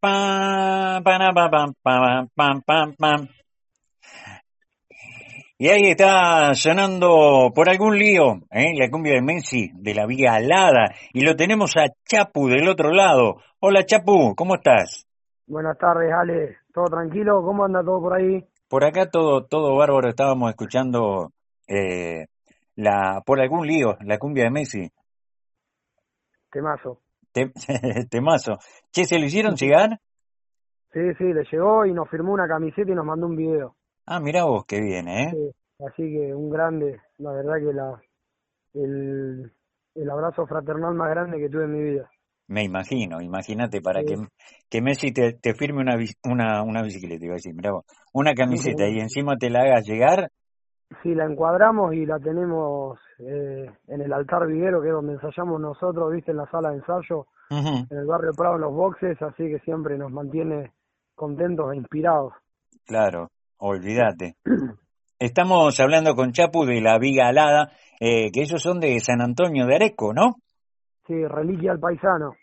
Pam, pam, pam, pam, pam, pam, pam, pam. Y ahí está sonando por algún lío, ¿eh? la cumbia de Messi, de la Vía Alada, y lo tenemos a Chapu del otro lado. Hola Chapu, ¿cómo estás? Buenas tardes, Ale. ¿Todo tranquilo? ¿Cómo anda todo por ahí? Por acá todo, todo bárbaro, estábamos escuchando eh, la, por algún lío, la cumbia de Messi. Temazo. Te, temazo. Che, ¿se lo hicieron llegar? Sí, sí, le llegó y nos firmó una camiseta y nos mandó un video. Ah, mira vos, qué bien, ¿eh? Sí, así que un grande, la verdad que la el, el abrazo fraternal más grande que tuve en mi vida. Me imagino, imagínate para Sí. que, que Messi te, te firme una, una, una bicicleta, iba a decir, mirá vos, una camiseta y encima te la hagas llegar, Sí, la encuadramos y la tenemos eh, en el altar viguero, que es donde ensayamos nosotros, viste, en la sala de ensayo, en el barrio Prado, en los boxes, así que siempre nos mantiene contentos e inspirados. claro, olvídate. Estamos hablando con Chapu de la Viga Alada, eh, que ellos son de San Antonio de Areco, ¿no? Sí, Reliquia al Paisano,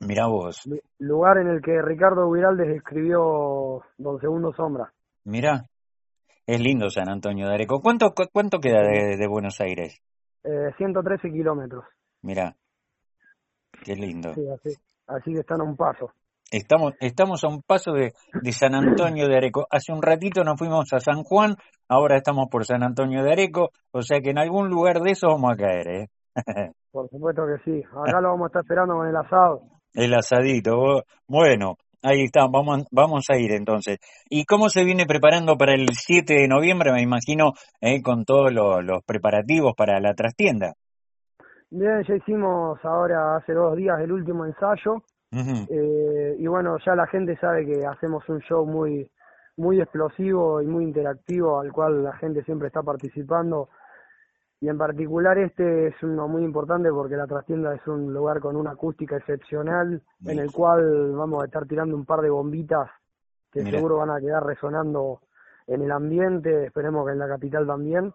Mirá vos, lu- lugar en el que Ricardo Guiraldes escribió Don Segundo Sombra. mirá, es lindo San Antonio de Areco. ¿Cuánto, cu- cuánto queda de, de Buenos Aires? Eh, 113 kilómetros, Mirá, qué lindo. sí, así, así que están a un paso. Estamos, estamos a un paso de, de San Antonio de Areco. Hace un ratito nos fuimos a San Juan, ahora estamos por San Antonio de Areco, o sea que en algún lugar de eso vamos a caer, ¿eh? Por supuesto que sí. Acá lo vamos a estar esperando con el asado. El asadito. Bueno, ahí está, vamos, vamos a ir entonces. ¿Y cómo se viene preparando para el 7 de noviembre? Me imagino, eh, con todos los, los preparativos para la trastienda. Bien, ya hicimos ahora hace dos días el último ensayo eh, y bueno, ya la gente sabe que hacemos un show muy muy explosivo y muy interactivo al cual la gente siempre está participando y en particular este es uno muy importante porque la trastienda es un lugar con una acústica excepcional en el cual vamos a estar tirando un par de bombitas que seguro van a quedar resonando en el ambiente, esperemos que en la capital también.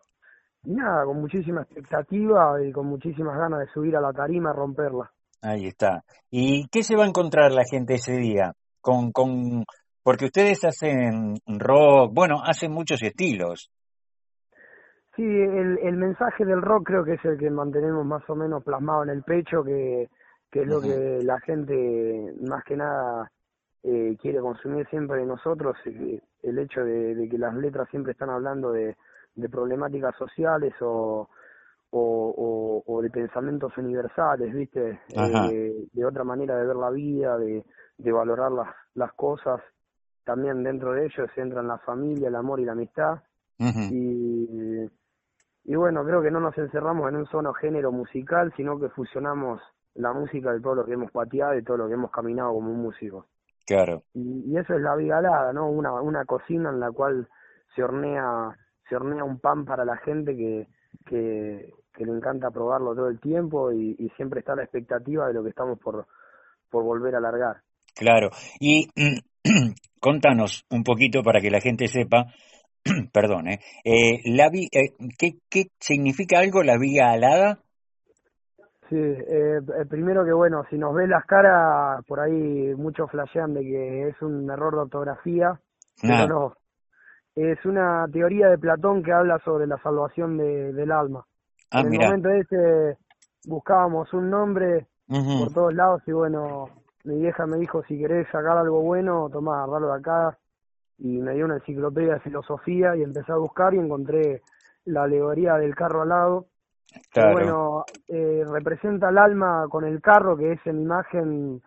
Y nada, con muchísima expectativa y con muchísimas ganas de subir a la tarima a romperla. Ahí está. ¿Y qué se va a encontrar la gente ese día? Con, con, porque ustedes hacen rock, bueno, hacen muchos estilos. Sí, el, el mensaje del rock creo que es el que mantenemos más o menos plasmado en el pecho, que, que es lo que la gente más que nada eh, quiere consumir siempre de nosotros, eh, el hecho de, de que las letras siempre están hablando de, de problemáticas sociales o, o, o, o de pensamientos universales, ¿viste? Eh, de otra manera de ver la vida, de, de valorar las, las cosas. También dentro de ellos entran la familia, el amor y la amistad. Ujú. Y, y bueno, creo que no nos encerramos en un solo género musical, sino que fusionamos la música de todo lo que hemos pateado y todo lo que hemos caminado como un músico. Claro, Y, y eso es la vigalada, ¿no? Una, una cocina en la cual se hornea, se hornea un pan para la gente que, que, que le encanta probarlo todo el tiempo y, y siempre está la expectativa de lo que estamos por, por volver a largar. claro. Y contanos un poquito para que la gente sepa, perdón, eh, eh, la vi- eh, ¿qué, ¿qué significa algo la viga alada? Sí, eh, eh, primero que bueno, si nos ves las caras, por ahí muchos flashean de que es un error de ortografía, pero Ah, no. Es una teoría de Platón que habla sobre la salvación de, del alma. ah, en el momento ese buscábamos un nombre por todos lados y bueno, mi vieja me dijo, si querés sacar algo bueno, tomá, agarralo de acá. Y me dio una enciclopedia de filosofía y empecé a buscar y encontré la alegoría del carro alado. Que Claro, bueno, eh, representa el alma con el carro, que es en imagen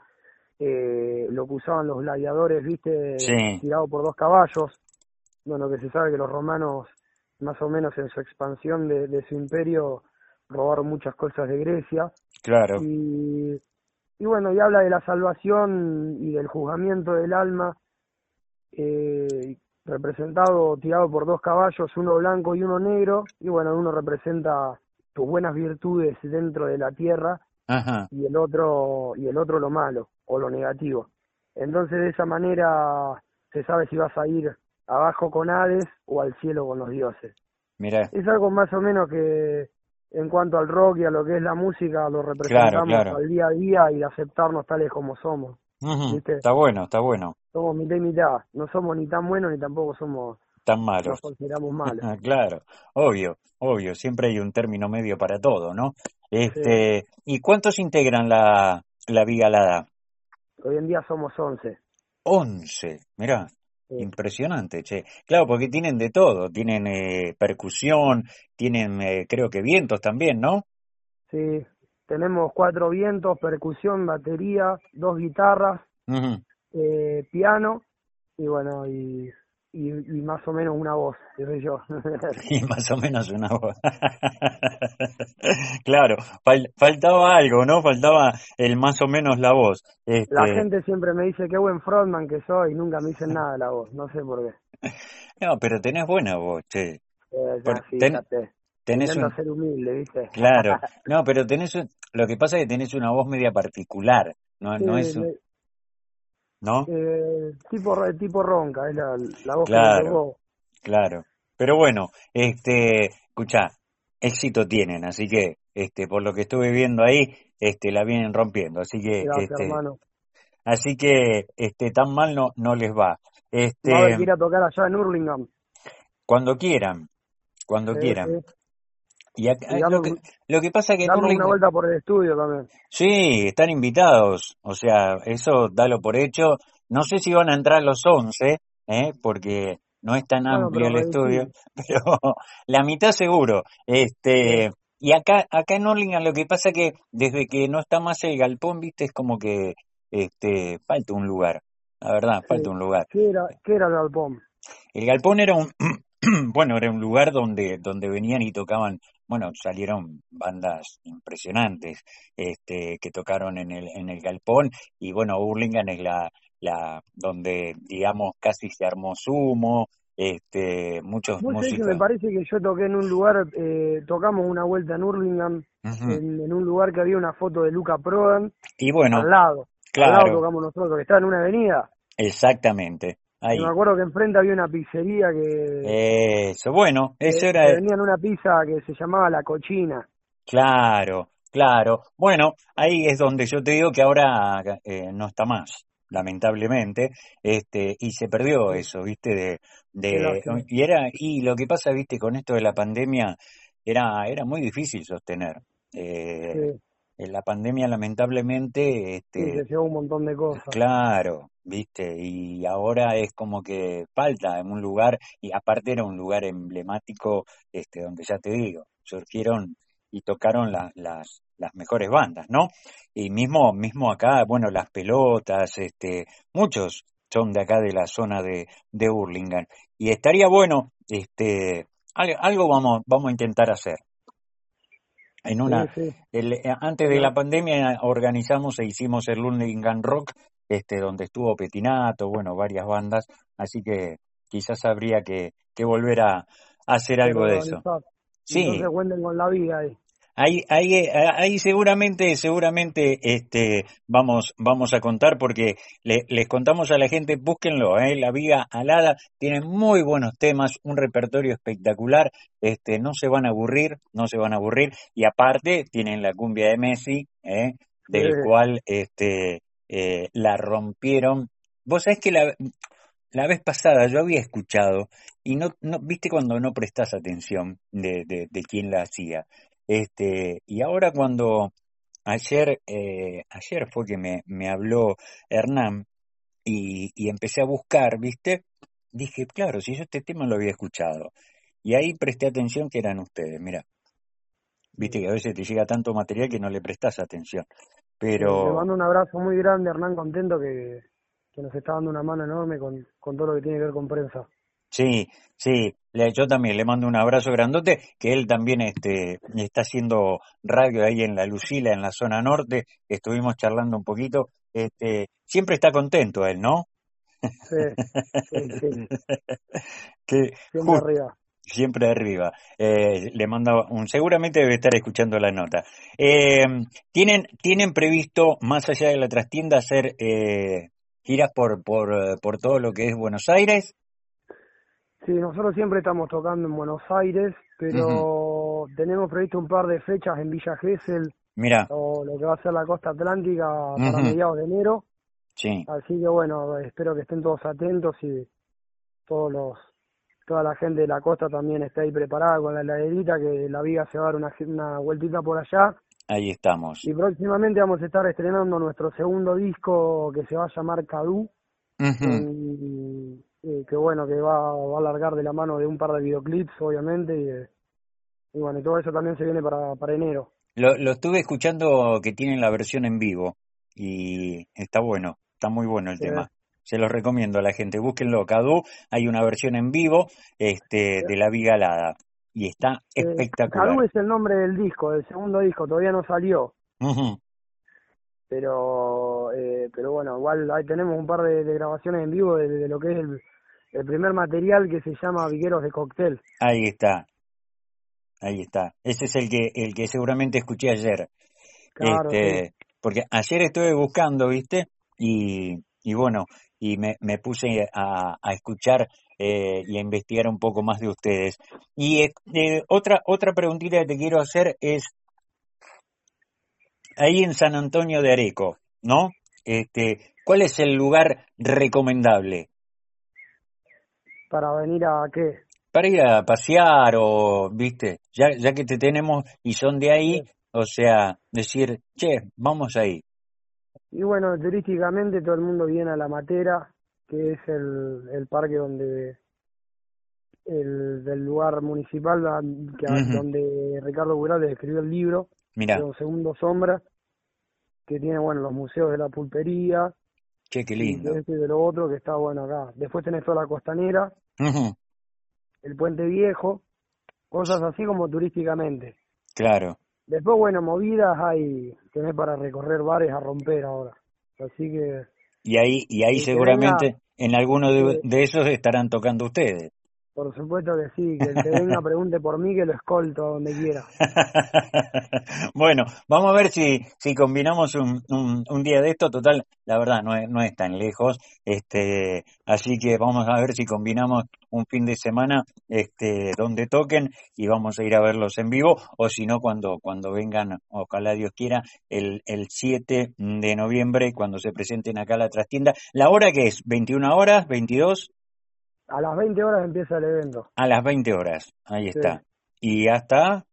eh, lo que usaban los gladiadores, viste, Sí. tirado por dos caballos. Bueno, que se sabe que los romanos, más o menos en su expansión de, de su imperio, robaron muchas cosas de Grecia. claro, Y, y bueno, y habla de la salvación y del juzgamiento del alma, eh, representado, tirado por dos caballos, uno blanco y uno negro, y bueno, uno representa tus buenas virtudes dentro de la tierra ajá, y el otro y el otro lo malo o lo negativo. Entonces de esa manera se sabe si vas a ir abajo con Hades o al cielo con los dioses. mira, Es algo más o menos que en cuanto al rock y a lo que es la música lo representamos claro. al día a día y aceptarnos tales como somos. Está bueno, está bueno. Somos mitad y mitad, no somos ni tan buenos ni tampoco somos, Tan nos malos. consideramos malos. Claro, obvio, obvio. Siempre hay un término medio para todo, ¿no? Sí. Este, ¿y cuántos integran la, la Viga Alada? Hoy en día somos 11. Once. Mirá, Sí. impresionante, che. Claro, porque tienen de todo. Tienen eh, percusión, tienen, eh, creo que vientos también, ¿no? Sí, tenemos cuatro vientos, percusión, batería, dos guitarras, Ujú. Eh, piano y bueno, y, y, y más o menos una voz, que soy yo. Y más o menos una voz. Claro, fal- faltaba algo, ¿no? Faltaba el más o menos la voz. La Este, gente siempre me dice qué buen frontman que soy y nunca me dicen nada de la voz, no sé por qué. no, pero tenés buena voz, che. Eh, ten- fíjate, tenés un, ser humilde, ¿viste? claro, no, pero tenés un- lo que pasa es que tenés una voz media particular, no, no Sí, es, un- ¿no? eh, tipo, tipo ronca, es la, la voz que Claro. me tocó. Claro. Pero bueno, este, escuchá, éxito tienen, así que, este, por lo que estuve viendo ahí, este, la vienen rompiendo, así que, Gracias, este, hermano. así que, este, tan mal no, no les va. Va a haber Este, que ir a tocar allá en Hurlingham. cuando quieran, cuando Sí, quieran. sí. Y acá, Y lo que, lo que pasa es que damos una vuelta por el estudio también. sí, están invitados, o sea, eso dalo por hecho. No sé si van a entrar los 11, ¿eh? porque no es tan Bueno, amplio el estudio, pero la mitad seguro. Este, y acá, acá en Hurlingham lo que pasa que desde que no está más el galpón, viste, es como que, este, falta un lugar. La verdad, falta un lugar. ¿Qué era, qué era el galpón? El galpón era un, bueno, era un lugar donde, donde venían y tocaban, bueno, salieron bandas impresionantes, este, que tocaron en el, en el galpón, y bueno, Hurlingham es la, la, donde, digamos, casi se armó sumo, este, muchos que me músicos. parece que yo toqué en un lugar, eh, tocamos una vuelta en Hurlingham, en, en un lugar que había una foto de Luca Prodan, Y bueno, al lado. Al lado claro, tocamos nosotros, que estaba en una avenida. exactamente, ahí. me acuerdo que enfrente había una pizzería que, Eso, bueno, que, eso que era, vendían una pizza que se llamaba La Cochina. Claro, claro. Bueno, ahí es donde yo te digo que ahora eh, no está más, lamentablemente, este, y se perdió eso, viste, de, de, y era, y lo que pasa, viste, con esto de la pandemia, era, era muy difícil sostener. Eh, Sí, la pandemia, lamentablemente, este, se llevó un montón de cosas. Claro, viste, y ahora es como que falta en un lugar, y aparte era un lugar emblemático, este, donde ya te digo, surgieron y tocaron la- las, las mejores bandas, ¿no? Y mismo, mismo acá, bueno, las pelotas, este, muchos son de acá de la zona de, de Hurlingham. Y estaría bueno, este, algo vamos, vamos a intentar hacer. En una, sí. el- eh, antes de la pandemia organizamos e hicimos el Hurlingham Rock, este, donde estuvo Petinato, bueno, varias bandas, así que quizás habría que, que volver a, a hacer algo de eso. Sí, Entonces cuenten con la vida ahí. Ahí, ahí, ahí seguramente, seguramente, este, vamos, vamos a contar porque le- les contamos a la gente, búsquenlo, eh, La Viga Alada tiene muy buenos temas, un repertorio espectacular, este, no se van a aburrir, no se van a aburrir, y aparte tienen la cumbia de Messi, eh, del Sí. cual, este, eh, la rompieron. Vos sabés que la, la vez pasada yo había escuchado y no, no, viste cuando no prestás atención de, de, de quién la hacía. Este, y ahora cuando ayer, eh, ayer fue que me, me habló Hernán y, y empecé a buscar, ¿viste? Dije, claro, si yo este tema lo había escuchado. Y ahí presté atención que eran ustedes, mira, viste que a veces te llega tanto material que no le prestás atención. Pero mando un abrazo muy grande, Hernán, contento que, que nos está dando una mano enorme con, con todo lo que tiene que ver con prensa. Sí, sí, yo también le mando un abrazo grandote, que él también este, está haciendo radio ahí en la Lucila, en la zona norte, estuvimos charlando un poquito, este, siempre está contento él, ¿no? Sí, sí, sí, Que siempre arriba. siempre arriba. Eh, le mando un, seguramente debe estar escuchando la nota. Eh, ¿tienen, tienen previsto, más allá de la trastienda, hacer eh, giras por, por, por todo lo que es Buenos Aires? Sí, nosotros siempre estamos tocando en Buenos Aires, pero tenemos previsto un par de fechas en Villa Gesell Mira, o lo que va a ser la costa atlántica para mediados de enero. Sí. Así que bueno, espero que estén todos atentos y todos los toda la gente de la costa también esté ahí preparada con la heladerita, que la viga se va a dar una, una vueltita por allá. Ahí estamos. Y próximamente vamos a estar estrenando nuestro segundo disco que se va a llamar Cadu. Ujú. Y, que bueno, que va, va a alargar de la mano de un par de videoclips, obviamente, y, y bueno, y todo eso también se viene para, para enero. Lo, lo estuve escuchando que tienen la versión en vivo y está bueno, está muy bueno el Sí. tema. Se los recomiendo a la gente, búsquenlo. Cadu, hay una versión en vivo este, de La Viga Alada y está Eh, espectacular. Cadu es el nombre del disco, del segundo disco, todavía no salió. Ujú. pero eh, pero bueno igual ahí tenemos un par de, de grabaciones en vivo de, de lo que es el, el primer material que se llama Vigueros de Cóctel Ahí está, ahí está. Ese es el que, el que seguramente escuché ayer. claro Este, porque ayer estuve buscando, ¿viste? Y, y bueno, y me, me puse a, a escuchar eh, y a investigar un poco más de ustedes. Y eh, otra, otra preguntita que te quiero hacer es, ahí en San Antonio de Areco, ¿no? Este, ¿cuál es el lugar recomendable para venir a qué para ir a pasear o, viste, ya, ya que te tenemos y son de ahí, Sí. o sea, decir, che, vamos ahí. y bueno turísticamente todo el mundo viene a La Matera que es el, el parque donde el del lugar municipal que, donde Ricardo Burales escribió el libro Mirá, Los Segundos Sombra que tiene bueno los museos de la pulpería che, qué lindo. y de lo otro que está bueno acá después tenés toda la costanera el puente viejo, cosas así como turísticamente. Claro. Después, bueno, movidas hay, tenés para recorrer bares a romper ahora. Así que, Y ahí, y ahí seguramente en alguno de, de esos estarán tocando ustedes. Por supuesto que sí, que el que venga pregunte por mí, que lo escolto a donde quiera. bueno, vamos a ver si, si combinamos un, un, día de esto. Total, la verdad, no es, no es tan lejos. Este, así que vamos a ver si combinamos un fin de semana este, donde toquen y vamos a ir a verlos en vivo. O si no, cuando, cuando vengan, ojalá Dios quiera, el, el 7 de noviembre, cuando se presenten acá a la trastienda. ¿La hora que es? ¿21 horas? ¿22? A las 20 horas empieza el evento. A las 20 horas. Ahí está. Y hasta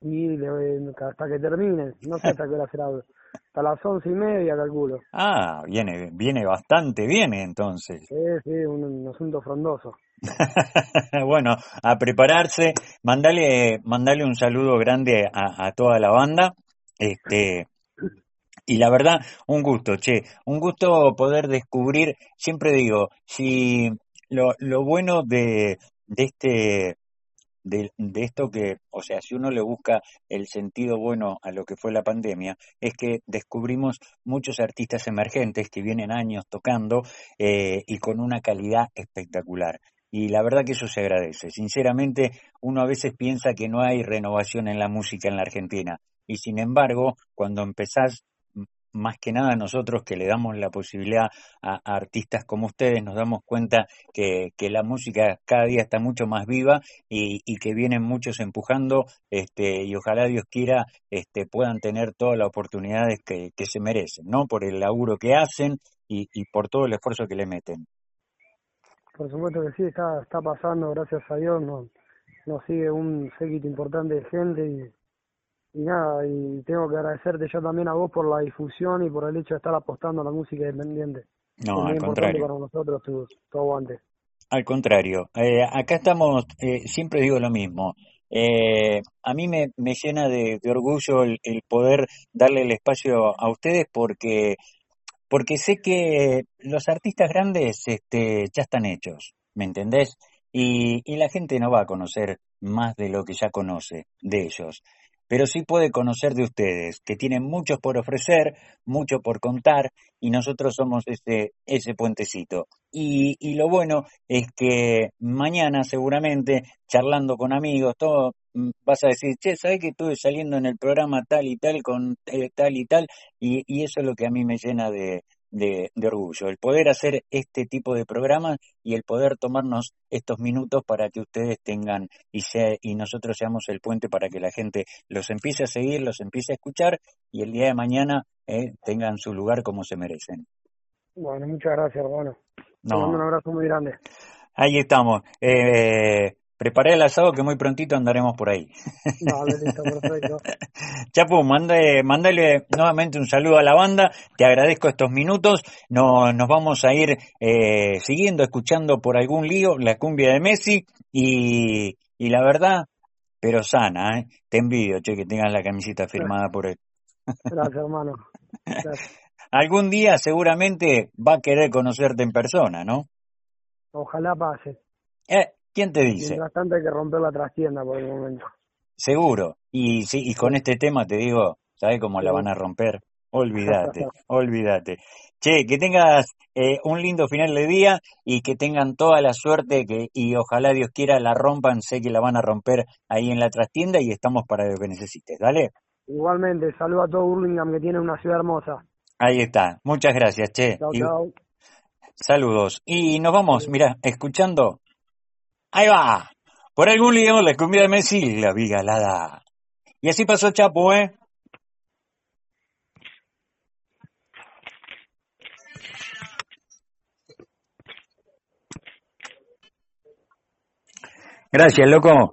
Y hasta que termine, no sé hasta qué hora será. Hasta las once y media, calculo. Ah, viene, viene bastante bien entonces. Sí, sí, un, un asunto frondoso. bueno, a prepararse, mandale, mandale un saludo grande a, a toda la banda. Este, y la verdad, un gusto, che, un gusto poder descubrir, siempre digo, si lo, lo bueno de, de este, de, de esto que, o sea, si uno le busca el sentido bueno a lo que fue la pandemia, es que descubrimos muchos artistas emergentes que vienen años tocando eh, y con una calidad espectacular. Y la verdad que eso se agradece. Sinceramente, uno a veces piensa que no hay renovación en la música en la Argentina. Y sin embargo, cuando empezás, más que nada nosotros que le damos la posibilidad a, artistas como ustedes, nos damos cuenta que, que la música cada día está mucho más viva y, y que vienen muchos empujando este, y ojalá Dios quiera este, puedan tener todas las oportunidades que, que se merecen, ¿no? Por el laburo que hacen y, y por todo el esfuerzo que le meten. Por supuesto que sí, está, está pasando, gracias a Dios, nos, nos sigue un séquito importante de gente y, y nada, y tengo que agradecerte yo también a vos por la difusión y por el hecho de estar apostando a la música independiente. No, es al contrario. para nosotros tu, tu aguante. Al contrario, eh, acá estamos, eh, siempre digo lo mismo, eh, a mí me, me llena de, de orgullo el, el poder darle el espacio a ustedes porque, porque sé que los artistas grandes este, ya están hechos, ¿me entendés? Y, y la gente no va a conocer más de lo que ya conoce de ellos, pero sí puede conocer de ustedes, que tienen muchos por ofrecer, mucho por contar, y nosotros somos ese, ese puentecito. Y, y lo bueno es que mañana seguramente, charlando con amigos, todo, mm, vas a decir, che, ¿sabes que estuve saliendo en el programa tal y tal con eh, tal y tal? Y, y eso es lo que a mí me llena de, de, de orgullo, el poder hacer este tipo de programas y el poder tomarnos estos minutos para que ustedes tengan y, sea, y nosotros seamos el puente para que la gente los empiece a seguir, los empiece a escuchar y el día de mañana eh, tengan su lugar como se merecen. Bueno, muchas gracias, hermano. Te No, mando un abrazo muy grande. ahí estamos. Eh, preparé el asado que muy prontito andaremos por ahí. Dale, listo, perfecto. Chapu, mande, mándale nuevamente un saludo a la banda, te agradezco estos minutos, no, nos vamos a ir eh, siguiendo, escuchando por algún lío la cumbia de Messi y, y la verdad, pero sana, ¿eh? te envidio, che, que tengas la camiseta firmada por él. Gracias, hermano. Gracias. Algún día seguramente va a querer conocerte en persona, ¿no? Ojalá pase. Eh, ¿quién te dice? Mientras tanto hay que romper la trastienda por el momento. Seguro. Y sí, y con este tema te digo, ¿sabes cómo la van a romper? Olvídate, olvídate. Che, que tengas eh, un lindo final de día y que tengan toda la suerte que y ojalá Dios quiera la rompan, sé que la van a romper ahí en la trastienda y estamos para lo que necesites, ¿dale? Igualmente, saludo a todo Burlingame que tiene una ciudad hermosa. Ahí está. Muchas gracias, che. Chao, Y- chao. saludos. Y nos vamos, mira, escuchando. Ahí va. Por algún lío la cumbia de Messi la vi galada. Y así pasó Chapo, ¿eh? Gracias, loco.